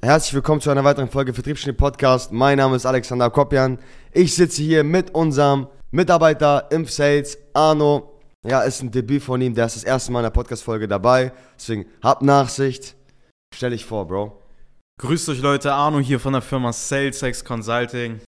Herzlich willkommen zu einer weiteren Folge Vertriebsschnitt Podcast. Mein Name ist Alexander Kopjan. Ich sitze hier mit unserem Mitarbeiter im Sales, Arno. Ja, ist ein Debüt von ihm. Der ist das erste Mal in der Podcast-Folge dabei. Deswegen habt Nachsicht. Stell dich vor, Bro. Grüßt euch Leute, Arno hier von der Firma SalesX Consulting.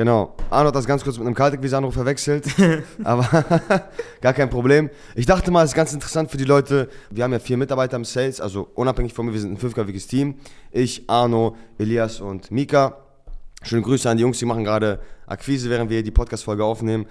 Genau. Arno hat das ganz kurz mit einem Kaltakquise-Anruf verwechselt. aber gar kein Problem. Ich dachte mal, es ist ganz interessant für die Leute. Wir haben ja vier Mitarbeiter im Sales, also unabhängig von mir, wir sind ein fünfköpfiges Team. Ich, Arno, Elias und Mika. Schöne Grüße an die Jungs, die machen gerade Akquise, während wir die Podcast-Folge aufnehmen.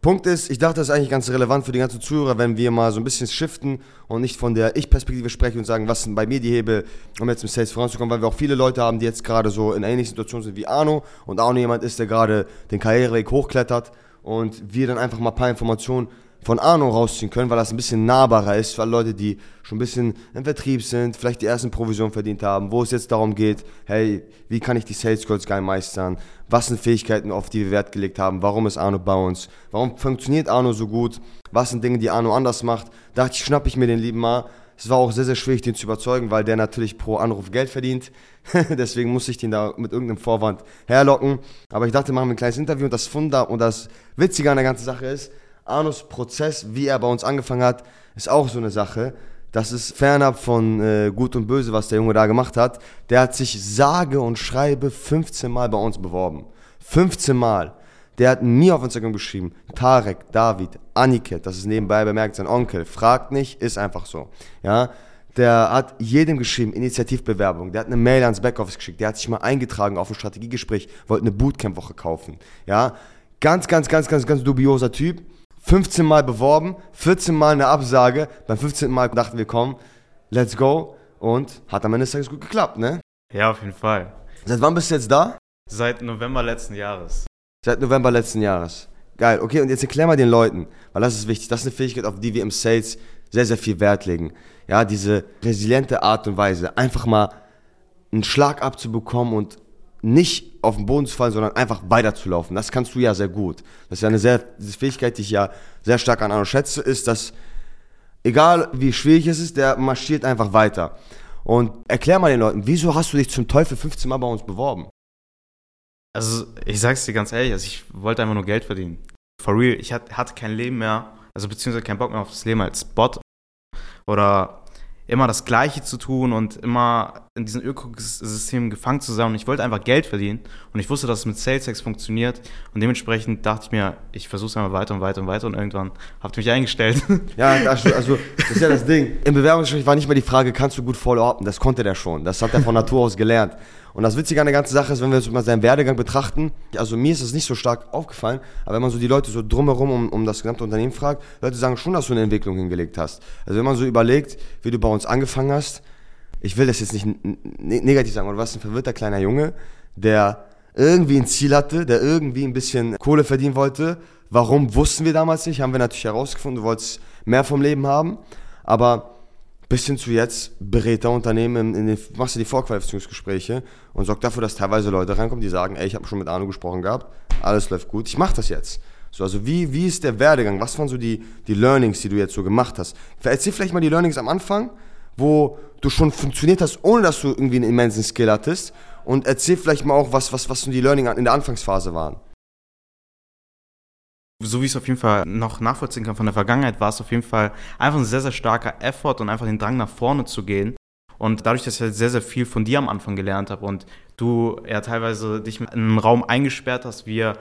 Punkt ist, ich dachte, das ist eigentlich ganz relevant für die ganzen Zuhörer, wenn wir mal so ein bisschen shiften und nicht von der Ich-Perspektive sprechen und sagen, was sind bei mir die Hebel, um jetzt im Sales voranzukommen, weil wir auch viele Leute haben, die jetzt gerade so in ähnlichen Situationen sind wie Arno und Arno jemand ist, der gerade den Karriereweg hochklettert und wir dann einfach mal ein paar Informationen von Arno rausziehen können, weil das ein bisschen nahbarer ist für Leute, die schon ein bisschen im Vertrieb sind, vielleicht die ersten Provisionen verdient haben, wo es jetzt darum geht, hey, wie kann ich die Sales Goals geil meistern? Was sind Fähigkeiten, auf die wir Wert gelegt haben? Warum ist Arno bei uns? Warum funktioniert Arno so gut? Was sind Dinge, die Arno anders macht? Da dachte ich, schnapp ich mir den lieben mal. Es war auch sehr, sehr schwierig, den zu überzeugen, weil der natürlich pro Anruf Geld verdient. Deswegen musste ich den da mit irgendeinem Vorwand herlocken. Aber ich dachte, machen wir ein kleines Interview und das Funder und das Witzige an der ganzen Sache ist, Arnos Prozess, wie er bei uns angefangen hat, ist auch so eine Sache. Das ist fernab von äh, Gut und Böse, was der Junge da gemacht hat. Der hat sich sage und schreibe 15 Mal bei uns beworben. 15 Mal. Der hat mir auf Instagram geschrieben, Tarek, David, Aniket, das ist nebenbei bemerkt, sein Onkel, fragt nicht, ist einfach so. Ja, der hat jedem geschrieben, Initiativbewerbung, der hat eine Mail ans Backoffice geschickt, der hat sich mal eingetragen auf ein Strategiegespräch, wollte eine Bootcamp-Woche kaufen. Ja, ganz, ganz, ganz, ganz, ganz dubioser Typ 15 Mal beworben, 14 Mal eine Absage. Beim 15. Mal dachten wir, komm, let's go. Und hat am Ende des Tages gut geklappt, ne? Ja, auf jeden Fall. Seit wann bist du jetzt da? Seit November letzten Jahres. Seit November letzten Jahres. Geil, okay, und jetzt erklär mal den Leuten, weil das ist wichtig. Das ist eine Fähigkeit, auf die wir im Sales sehr, sehr viel Wert legen. Ja, diese resiliente Art und Weise, einfach mal einen Schlag abzubekommen und nicht auf den Boden zu fallen, sondern einfach weiterzulaufen. Das kannst du ja sehr gut. Das ist ja eine sehr, diese Fähigkeit, die ich ja sehr stark an Arno schätze, ist, dass egal wie schwierig es ist, der marschiert einfach weiter. Und erklär mal den Leuten, wieso hast du dich zum Teufel 15 Mal bei uns beworben? Also, ich sag's dir ganz ehrlich, also ich wollte einfach nur Geld verdienen. For real, ich hatte kein Leben mehr, also beziehungsweise keinen Bock mehr auf das Leben als Bot oder immer das Gleiche zu tun und immer in diesem Ökosystem gefangen zu sein. Und ich wollte einfach Geld verdienen. Und ich wusste, dass es mit SalesX funktioniert. Und dementsprechend dachte ich mir, ich versuche es einfach weiter und weiter und weiter. Und irgendwann habt ihr mich eingestellt. Ja, also das ist ja das Ding. Im Bewerbungsgespräch war nicht mehr die Frage, kannst du gut follow-upen? Das konnte der schon. Das hat er von Natur aus gelernt. Und das Witzige an der ganzen Sache ist, wenn wir jetzt mal seinen Werdegang betrachten, also mir ist es nicht so stark aufgefallen, aber wenn man so die Leute so drumherum um, um das gesamte Unternehmen fragt, Leute sagen schon, dass du eine Entwicklung hingelegt hast. Also wenn man so überlegt, wie du bei uns angefangen hast, ich will das jetzt nicht negativ sagen, aber du warst ein verwirrter kleiner Junge, der irgendwie ein Ziel hatte, der irgendwie ein bisschen Kohle verdienen wollte. Warum wussten wir damals nicht? Haben wir natürlich herausgefunden, du wolltest mehr vom Leben haben. Aber bis hin zu jetzt berät der Unternehmen, in den, machst du die Vorqualifizierungsgespräche und sorgt dafür, dass teilweise Leute reinkommen, die sagen, ey, ich habe schon mit Arno gesprochen gehabt, alles läuft gut, ich mache das jetzt. So, also wie, wie ist der Werdegang? Was waren so die, die Learnings, die du jetzt so gemacht hast? Erzähl vielleicht mal die Learnings am Anfang, wo du schon funktioniert hast, ohne dass du irgendwie einen immensen Skill hattest. Und erzähl vielleicht mal auch, was, was, was so die Learning in der Anfangsphase waren so wie ich es auf jeden Fall noch nachvollziehen kann von der Vergangenheit, war es auf jeden Fall einfach ein sehr, sehr starker Effort und einfach den Drang nach vorne zu gehen. Und dadurch, dass ich halt sehr, sehr viel von dir am Anfang gelernt habe und du ja teilweise dich in einen Raum eingesperrt hast, wir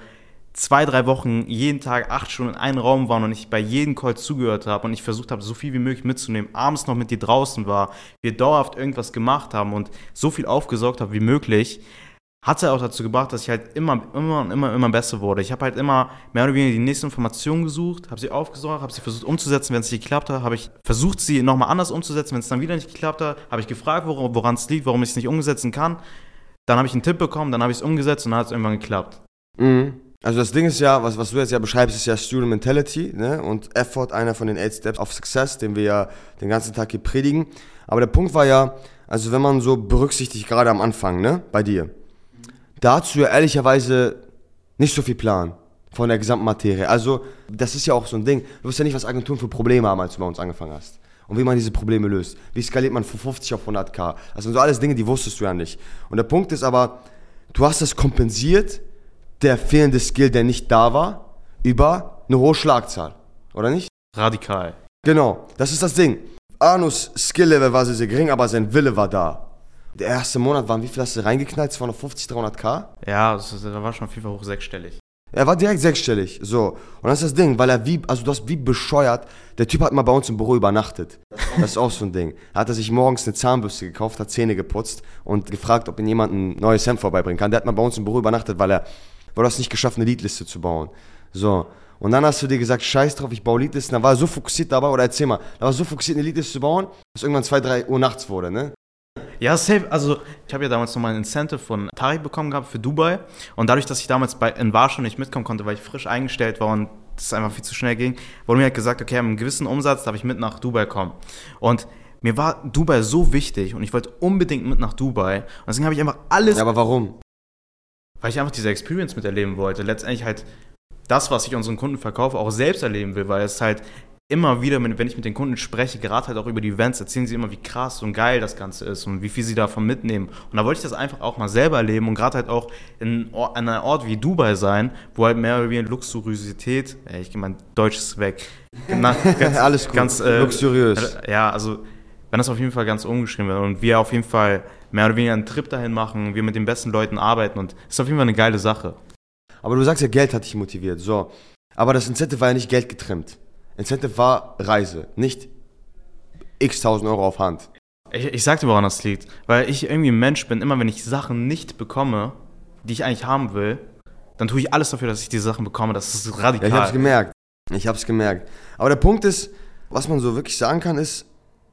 zwei, drei Wochen jeden Tag acht Stunden in einem Raum waren und ich bei jedem Call zugehört habe und ich versucht habe, so viel wie möglich mitzunehmen, abends noch mit dir draußen war, wir dauerhaft irgendwas gemacht haben und so viel aufgesaugt habe wie möglich, hat es auch dazu gebracht, dass ich halt immer, immer und immer, immer besser wurde. Ich habe halt immer mehr oder weniger die nächste Information gesucht, habe sie aufgesorgt, habe sie versucht umzusetzen. Wenn es nicht geklappt hat, habe ich versucht, sie nochmal anders umzusetzen. Wenn es dann wieder nicht geklappt hat, habe ich gefragt, woran es liegt, warum ich es nicht umsetzen kann. Dann habe ich einen Tipp bekommen, dann habe ich es umgesetzt und dann hat es irgendwann geklappt. Mhm. Also das Ding ist ja, was, was du jetzt ja beschreibst, ist ja Student Mentality ne? und Effort, einer von den Eight Steps of Success, den wir ja den ganzen Tag hier predigen. Aber der Punkt war ja, also wenn man so berücksichtigt, gerade am Anfang, ne, bei dir, dazu ja ehrlicherweise nicht so viel Plan von der gesamten Materie. Also, das ist ja auch so ein Ding. Du wirst ja nicht, was Agenturen für Probleme haben, als du bei uns angefangen hast. und wie man diese Probleme löst. Wie skaliert man von 50 auf 100k? Das sind so alles Dinge, die wusstest du ja nicht. Und der Punkt ist aber, du hast das kompensiert, der fehlende Skill, der nicht da war, über eine hohe Schlagzahl. Oder nicht? Radikal. Genau, das ist das Ding. Arnus Skill-Level war sehr, sehr gering, aber sein Wille war da. Der erste Monat waren, wie viel hast du reingeknallt? 250, 300k? Ja, das, das war schon Fall hoch sechsstellig. Er war direkt sechsstellig, so. Und das ist das Ding, weil er wie, also du hast wie bescheuert, der Typ hat mal bei uns im Büro übernachtet. Das ist auch so ein Ding. Da hat er sich morgens eine Zahnbürste gekauft, hat Zähne geputzt und gefragt, ob ihm jemand ein neues Hemd vorbeibringen kann. Der hat mal bei uns im Büro übernachtet, weil er, weil du hast nicht geschafft, eine Liedliste zu bauen. So. Und dann hast du dir gesagt, scheiß drauf, ich baue Liedlisten. Da war er so fokussiert dabei, oder erzähl mal, da war er so fokussiert, eine Liedliste zu bauen, dass irgendwann 2, 3 Uhr nachts wurde, ne? Ja, safe. Also, ich habe ja damals nochmal ein Incentive von Tariq bekommen gehabt für Dubai. Und dadurch, dass ich damals bei, in Warschau nicht mitkommen konnte, weil ich frisch eingestellt war und das einfach viel zu schnell ging, wurde mir halt gesagt, okay, mit einem gewissen Umsatz darf ich mit nach Dubai kommen. Und mir war Dubai so wichtig und ich wollte unbedingt mit nach Dubai. Und deswegen habe ich einfach alles. Ja, aber warum? Weil ich einfach diese Experience miterleben wollte. Letztendlich halt das, was ich unseren Kunden verkaufe, auch selbst erleben will, weil es halt immer wieder, wenn ich mit den Kunden spreche, gerade halt auch über die Events, erzählen sie immer, wie krass und geil das Ganze ist und wie viel sie davon mitnehmen. Und da wollte ich das einfach auch mal selber erleben und gerade halt auch in, an einem Ort wie Dubai sein, wo halt mehr oder weniger Luxuriosität, äh, ich gehe mein Deutsches weg, Na, ganz, alles gut, ganz, äh, luxuriös. Ja, also wenn das auf jeden Fall ganz umgeschrieben wird und wir auf jeden Fall mehr oder weniger einen Trip dahin machen, wir mit den besten Leuten arbeiten und ist auf jeden Fall eine geile Sache. Aber du sagst ja, Geld hat dich motiviert, so. Aber das Incentive war ja nicht Geld getrimmt. Incentive war Reise, nicht x tausend Euro auf Hand. Ich, ich sag dir, woran das liegt. Weil ich irgendwie ein Mensch bin, immer wenn ich Sachen nicht bekomme, die ich eigentlich haben will, dann tue ich alles dafür, dass ich diese Sachen bekomme. Das ist radikal. Ja, ich hab's gemerkt. Ich hab's gemerkt. Aber der Punkt ist, was man so wirklich sagen kann, ist,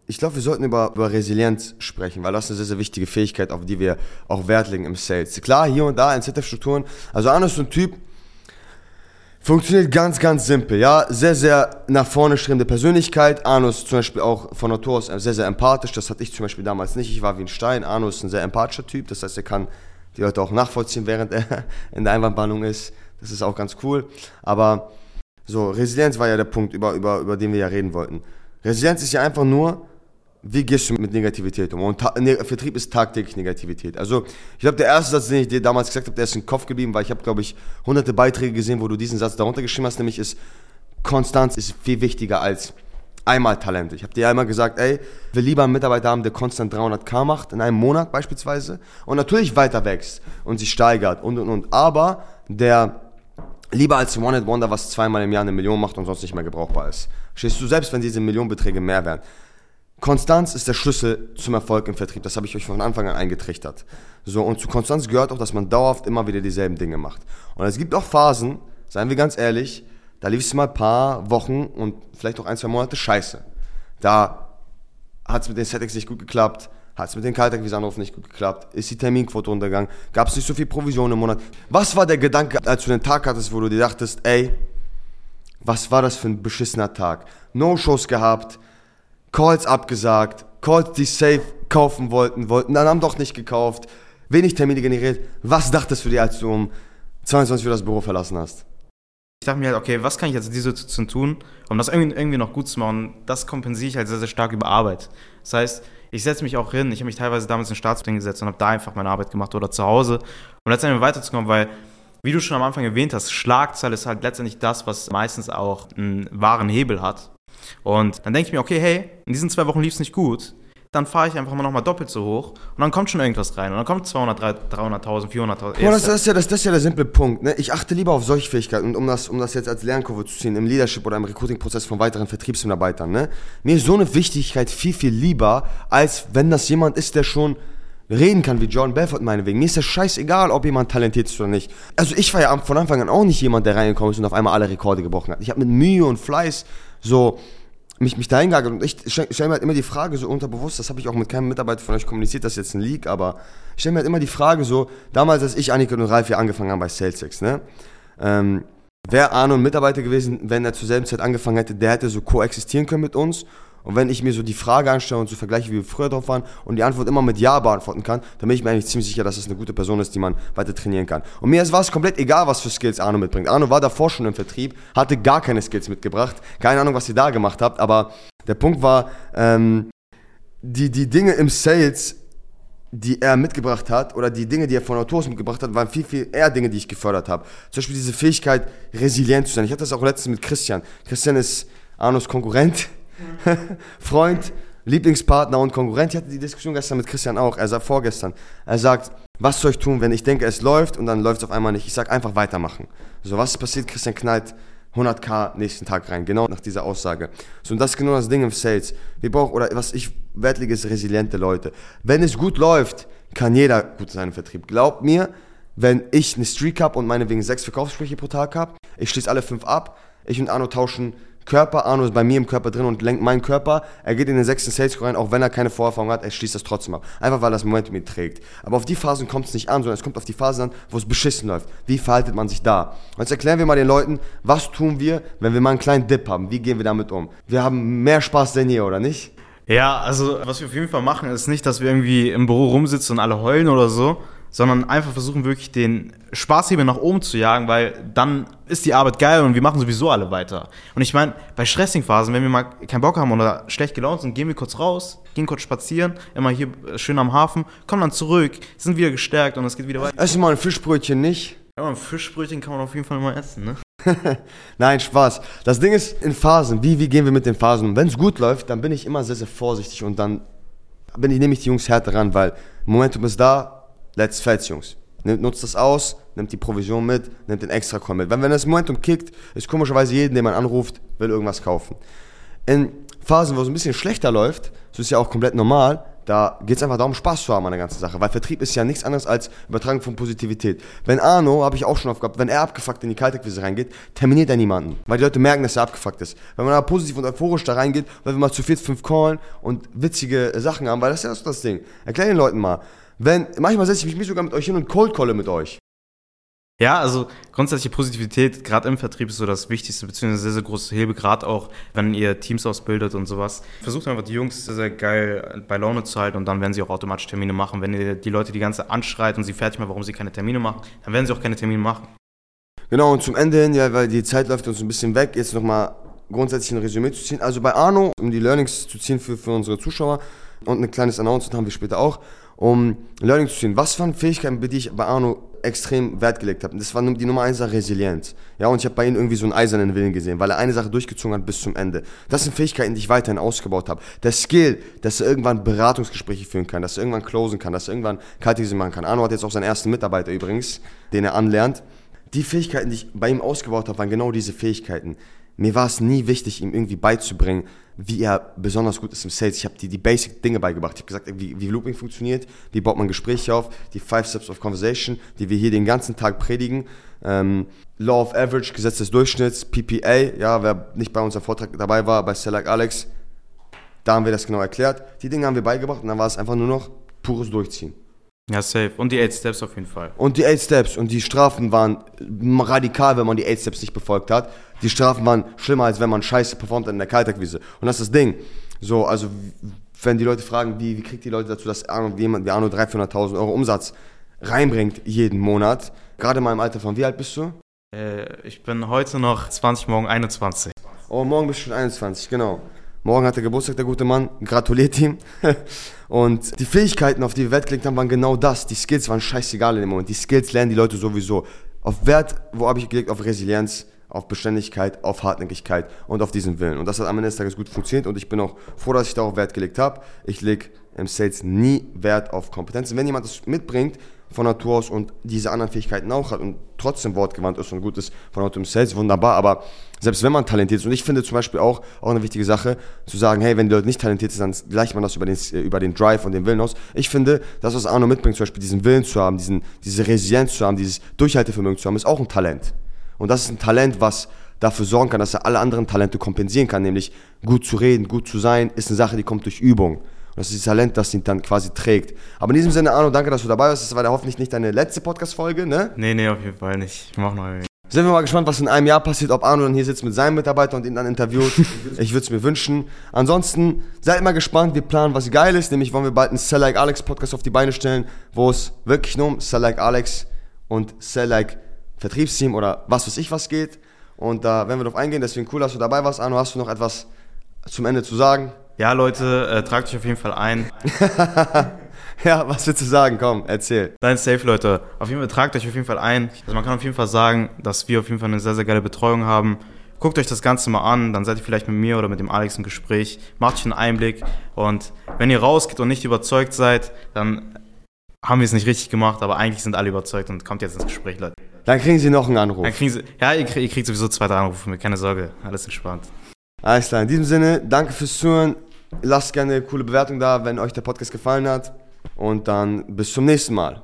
ich glaube, wir sollten über, über Resilienz sprechen, weil das eine sehr, sehr wichtige Fähigkeit, auf die wir auch Wert legen im Sales. Klar, hier und da Incentive-Strukturen. Also Arno ist so ein Typ, Funktioniert ganz, ganz simpel, ja. Sehr, sehr nach vorne strebende Persönlichkeit. Arno ist zum Beispiel auch von Natur aus sehr, sehr empathisch. Das hatte ich zum Beispiel damals nicht. Ich war wie ein Stein. Arno ist ein sehr empathischer Typ. Das heißt, er kann die Leute auch nachvollziehen, während er in der Einwandbannung ist. Das ist auch ganz cool. Aber so, Resilienz war ja der Punkt, über, über, über den wir ja reden wollten. Resilienz ist ja einfach nur, wie gehst du mit Negativität um? Und ne Vertrieb ist tagtäglich Negativität. Also ich glaube, der erste Satz, den ich dir damals gesagt habe, der ist im Kopf geblieben, weil ich habe, glaube ich, hunderte Beiträge gesehen, wo du diesen Satz darunter geschrieben hast, nämlich ist, Konstanz ist viel wichtiger als einmal Talente. Ich habe dir einmal gesagt, ey, wir lieber einen Mitarbeiter haben, der konstant 300k macht, in einem Monat beispielsweise, und natürlich weiter wächst und sich steigert und, und, und. Aber der lieber als One-Hit-Wonder, was zweimal im Jahr eine Million macht und sonst nicht mehr gebrauchbar ist. Stehst du selbst, wenn diese Millionenbeträge mehr wären. Konstanz ist der Schlüssel zum Erfolg im Vertrieb. Das habe ich euch von Anfang an eingetrichtert. So, und zu Konstanz gehört auch, dass man dauerhaft immer wieder dieselben Dinge macht. Und es gibt auch Phasen, seien wir ganz ehrlich, da lief es mal ein paar Wochen und vielleicht auch ein, zwei Monate scheiße. Da hat es mit den Settings nicht gut geklappt, hat es mit den Kaltakquise-Anrufen nicht gut geklappt, ist die Terminquote untergegangen, gab es nicht so viel Provision im Monat. Was war der Gedanke, als du den Tag hattest, wo du dir dachtest, ey, was war das für ein beschissener Tag? No-Shows gehabt, Calls abgesagt, Calls, die safe kaufen wollten, wollten, dann haben doch nicht gekauft, wenig Termine generiert. Was dachtest du dir, als du um 22 Uhr das Büro verlassen hast? Ich dachte mir halt, okay, was kann ich jetzt in dieser Situation tun, um das irgendwie, noch gut zu machen? Das kompensiere ich halt sehr, sehr stark über Arbeit. Das heißt, ich setze mich auch hin, ich habe mich teilweise damals in Staatsding gesetzt und habe da einfach meine Arbeit gemacht oder zu Hause, um letztendlich weiterzukommen, weil, wie du schon am Anfang erwähnt hast, Schlagzahl ist halt letztendlich das, was meistens auch einen wahren Hebel hat. Und dann denke ich mir, okay, hey, in diesen zwei Wochen lief es nicht gut. Dann fahre ich einfach mal nochmal doppelt so hoch und dann kommt schon irgendwas rein. Und dann kommt 200, 300.000, 400.000. Ja, das, das, ist ja, das, das ist ja der simple Punkt. Ne? Ich achte lieber auf solche Fähigkeiten. Und um das, um das jetzt als Lernkurve zu ziehen, im Leadership oder im Recruiting-Prozess von weiteren Vertriebsmitarbeitern. Ne? Mir ist so eine Wichtigkeit viel, viel lieber, als wenn das jemand ist, der schon reden kann wie John Belfort meinetwegen. Mir ist das scheißegal, ob jemand talentiert ist oder nicht. Also ich war ja von Anfang an auch nicht jemand, der reingekommen ist und auf einmal alle Rekorde gebrochen hat. Ich habe mit Mühe und Fleiß so mich, mich dahin gegangen. Und ich stelle mir halt immer die Frage so unterbewusst, das habe ich auch mit keinem Mitarbeiter von euch kommuniziert, das ist jetzt ein Leak, aber ich stelle mir halt immer die Frage so, damals als ich, Annika und Ralf hier angefangen haben bei SalesX, ne, ähm, wäre Arno ein Mitarbeiter gewesen, wenn er zur selben Zeit angefangen hätte, der hätte so koexistieren können mit uns und wenn ich mir so die Frage anstelle und so vergleiche, wie wir früher drauf waren und die Antwort immer mit Ja beantworten kann, dann bin ich mir eigentlich ziemlich sicher, dass das eine gute Person ist, die man weiter trainieren kann. Und mir war es komplett egal, was für Skills Arno mitbringt. Arno war davor schon im Vertrieb, hatte gar keine Skills mitgebracht. Keine Ahnung, was ihr da gemacht habt, aber Der Punkt war, ähm, die, die Dinge im Sales, die er mitgebracht hat, oder die Dinge, die er von Autors mitgebracht hat, waren viel, viel eher Dinge, die ich gefördert habe. Zum Beispiel diese Fähigkeit, resilient zu sein. Ich hatte das auch letztens mit Christian. Christian ist Arnos Konkurrent, Freund, Lieblingspartner und Konkurrent. Ich hatte die Diskussion gestern mit Christian auch, er sagt vorgestern. Er sagt, was soll ich tun, wenn ich denke, es läuft und dann läuft es auf einmal nicht? Ich sage einfach weitermachen. So, was ist passiert? Christian knallt 100k nächsten Tag rein, genau nach dieser Aussage. So, und das ist genau das Ding im Sales. Wir brauchen, oder was ich Wert lege, ist resiliente Leute. Wenn es gut läuft, kann jeder gut sein im Vertrieb. Glaubt mir, wenn ich eine Streak habe und meinetwegen sechs Verkaufsgespräche pro Tag habe, ich schließe alle fünf ab, ich und Arno tauschen Körper, Arno ist bei mir im Körper drin und lenkt meinen Körper. Er geht in den sechsten Sales rein, auch wenn er keine Vorerfahrung hat, er schließt das trotzdem ab. Einfach weil das Momentum ihn trägt. Aber auf die Phasen kommt es nicht an, sondern es kommt auf die Phasen an, wo es beschissen läuft. Wie verhaltet man sich da? Und jetzt erklären wir mal den Leuten, was tun wir, wenn wir mal einen kleinen Dip haben? Wie gehen wir damit um? Wir haben mehr Spaß denn je, oder nicht? Ja, also was wir auf jeden Fall machen, ist nicht, dass wir irgendwie im Büro rumsitzen und alle heulen oder so, sondern einfach versuchen wirklich den Spaßhebel nach oben zu jagen, weil dann ist die Arbeit geil und wir machen sowieso alle weiter. Und ich meine, bei Stressing-Phasen, wenn wir mal keinen Bock haben oder schlecht gelaunt sind, gehen wir kurz raus, gehen kurz spazieren, immer hier schön am Hafen, kommen dann zurück, sind wieder gestärkt und es geht wieder weiter. Essen mal ein Fischbrötchen nicht. Ja, ein Fischbrötchen kann man auf jeden Fall immer essen, ne? Nein, Spaß. Das Ding ist in Phasen. Wie, wie gehen wir mit den Phasen um? Wenn es gut läuft, dann bin ich immer sehr, sehr vorsichtig und dann bin ich, nehme ich die Jungs härter ran, weil Momentum ist da, let's fetz, Jungs. Nutzt das aus, nimmt die Provision mit, nimmt den extra Call mit. Wenn, wenn das Momentum kickt, ist komischerweise jeden, den man anruft, will irgendwas kaufen. In Phasen, wo es ein bisschen schlechter läuft, so ist ja auch komplett normal, da geht es einfach darum, Spaß zu haben an der ganzen Sache. Weil Vertrieb ist ja nichts anderes als Übertragung von Positivität. Wenn Arno, habe ich auch schon oft wenn er abgefuckt in die Kaltakquise reingeht, terminiert er niemanden. Weil die Leute merken, dass er abgefuckt ist. Wenn man aber positiv und euphorisch da reingeht, weil wir mal zu viert fünf callen und witzige Sachen haben, weil das ist ja das Ding. Erklär den Leuten mal. Wenn, manchmal setze ich mich sogar mit euch hin und cold calle mit euch. Ja, also grundsätzliche Positivität, gerade im Vertrieb, ist so das Wichtigste, beziehungsweise sehr, sehr große Hilfe, gerade auch, wenn ihr Teams ausbildet und sowas. Versucht einfach die Jungs sehr, sehr geil bei Laune zu halten und dann werden sie auch automatisch Termine machen. Wenn ihr die Leute die ganze anschreit und sie fertig macht, warum sie keine Termine machen, dann werden sie auch keine Termine machen. Genau, und zum Ende hin, ja, weil die Zeit läuft uns ein bisschen weg, jetzt nochmal grundsätzlich ein Resümee zu ziehen. Also bei Arno, um die Learnings zu ziehen für, für unsere Zuschauer und ein kleines Announcement haben wir später auch um Learning zu ziehen. Was waren Fähigkeiten, die ich bei Arno extrem Wert gelegt habe? Das war die Nummer eins Resilienz. Ja, und ich habe bei ihm irgendwie so einen eisernen Willen gesehen, weil er eine Sache durchgezogen hat bis zum Ende. Das sind Fähigkeiten, die ich weiterhin ausgebaut habe. Der Skill, dass er irgendwann Beratungsgespräche führen kann, dass er irgendwann closen kann, dass er irgendwann Kaltakquise machen kann. Arno hat jetzt auch seinen ersten Mitarbeiter übrigens, den er anlernt. Die Fähigkeiten, die ich bei ihm ausgebaut habe, waren genau diese Fähigkeiten. Mir war es nie wichtig, ihm irgendwie beizubringen, wie er besonders gut ist im Sales. Ich habe die, die Basic-Dinge beigebracht. Ich habe gesagt, wie, wie Looping funktioniert, wie baut man Gespräche auf, die Five Steps of Conversation, die wir hier den ganzen Tag predigen. Ähm, Law of Average, Gesetz des Durchschnitts, PPA, ja, wer nicht bei unserem Vortrag dabei war, bei Select Alex, da haben wir das genau erklärt. Die Dinge haben wir beigebracht und dann war es einfach nur noch pures Durchziehen. Ja, safe. Und die 8 Steps auf jeden Fall. Und die 8 Steps und die Strafen waren radikal, wenn man die 8 Steps nicht befolgt hat. Die Strafen waren schlimmer, als wenn man scheiße performt in der Kaltakquise. Und das ist das Ding. So, also, wenn die Leute fragen, wie, wie kriegt die Leute dazu, dass Arno, jemand wie Arno 300.000 Euro Umsatz reinbringt jeden Monat? Gerade mal im Alter von, wie alt bist du? Äh, ich bin heute noch 20, morgen 21. Oh, morgen bist du schon 21, genau. Morgen hat er Geburtstag, der gute Mann. Gratuliert ihm. Und die Fähigkeiten, auf die wir Wert gelegt haben, waren genau das. Die Skills waren scheißegal in dem Moment. Die Skills lernen die Leute sowieso. Auf Wert, wo habe ich gelegt? Auf Resilienz, auf Beständigkeit, auf Hartnäckigkeit und auf diesen Willen. Und das hat am Ende des Tages gut funktioniert und ich bin auch froh, dass ich darauf Wert gelegt habe. Ich lege im Sales nie Wert auf Kompetenzen. Wenn jemand das mitbringt, von Natur aus und diese anderen Fähigkeiten auch hat und trotzdem wortgewandt ist und gut ist von Natur im Sales, wunderbar. Aber selbst wenn man talentiert ist, und ich finde zum Beispiel auch, auch eine wichtige Sache, zu sagen, hey, wenn die Leute nicht talentiert sind, dann gleicht man das über den, über den Drive und den Willen aus. Ich finde, das, was Arno mitbringt, zum Beispiel diesen Willen zu haben, diesen, diese Resilienz zu haben, dieses Durchhaltevermögen zu haben, ist auch ein Talent. Und das ist ein Talent, was dafür sorgen kann, dass er alle anderen Talente kompensieren kann, nämlich gut zu reden, gut zu sein, ist eine Sache, die kommt durch Übung. Und das ist das Talent, das ihn dann quasi trägt. Aber in diesem Sinne, Arno, danke, dass du dabei warst. Das war hoffentlich nicht deine letzte Podcast-Folge, ne? Nee, nee, auf jeden Fall nicht. Ich mach noch irgendwie. Sind wir mal gespannt, was in einem Jahr passiert, ob Arno dann hier sitzt mit seinem Mitarbeiter und ihn dann interviewt. ich würde es mir wünschen. Ansonsten seid mal gespannt. Wir planen was Geiles, nämlich wollen wir bald einen Sell Like Alex Podcast auf die Beine stellen, wo es wirklich nur um Sell Like Alex und Sell Like Vertriebsteam oder was weiß ich was geht. Und da werden wir drauf eingehen. Deswegen cool, dass du dabei warst. Arno, hast du noch etwas zum Ende zu sagen? Ja, Leute, äh, tragt euch auf jeden Fall ein. ja, was willst du sagen? Komm, erzähl. Nein, safe, Leute. Auf jeden Fall tragt euch auf jeden Fall ein. Also man kann auf jeden Fall sagen, dass wir auf jeden Fall eine sehr, sehr geile Betreuung haben. Guckt euch das Ganze mal an, dann seid ihr vielleicht mit mir oder mit dem Alex im Gespräch. Macht euch einen Einblick. Und wenn ihr rausgeht und nicht überzeugt seid, dann haben wir es nicht richtig gemacht, aber eigentlich sind alle überzeugt und kommt jetzt ins Gespräch, Leute. Dann kriegen Sie noch einen Anruf. Dann kriegen Sie, ja, ihr, kriegt, ihr kriegt sowieso zwei, drei Anrufe von mir, keine Sorge, alles entspannt. Alles klar, in diesem Sinne, danke fürs Zuhören. Lasst gerne eine coole Bewertung da, wenn euch der Podcast gefallen hat. Und dann bis zum nächsten Mal.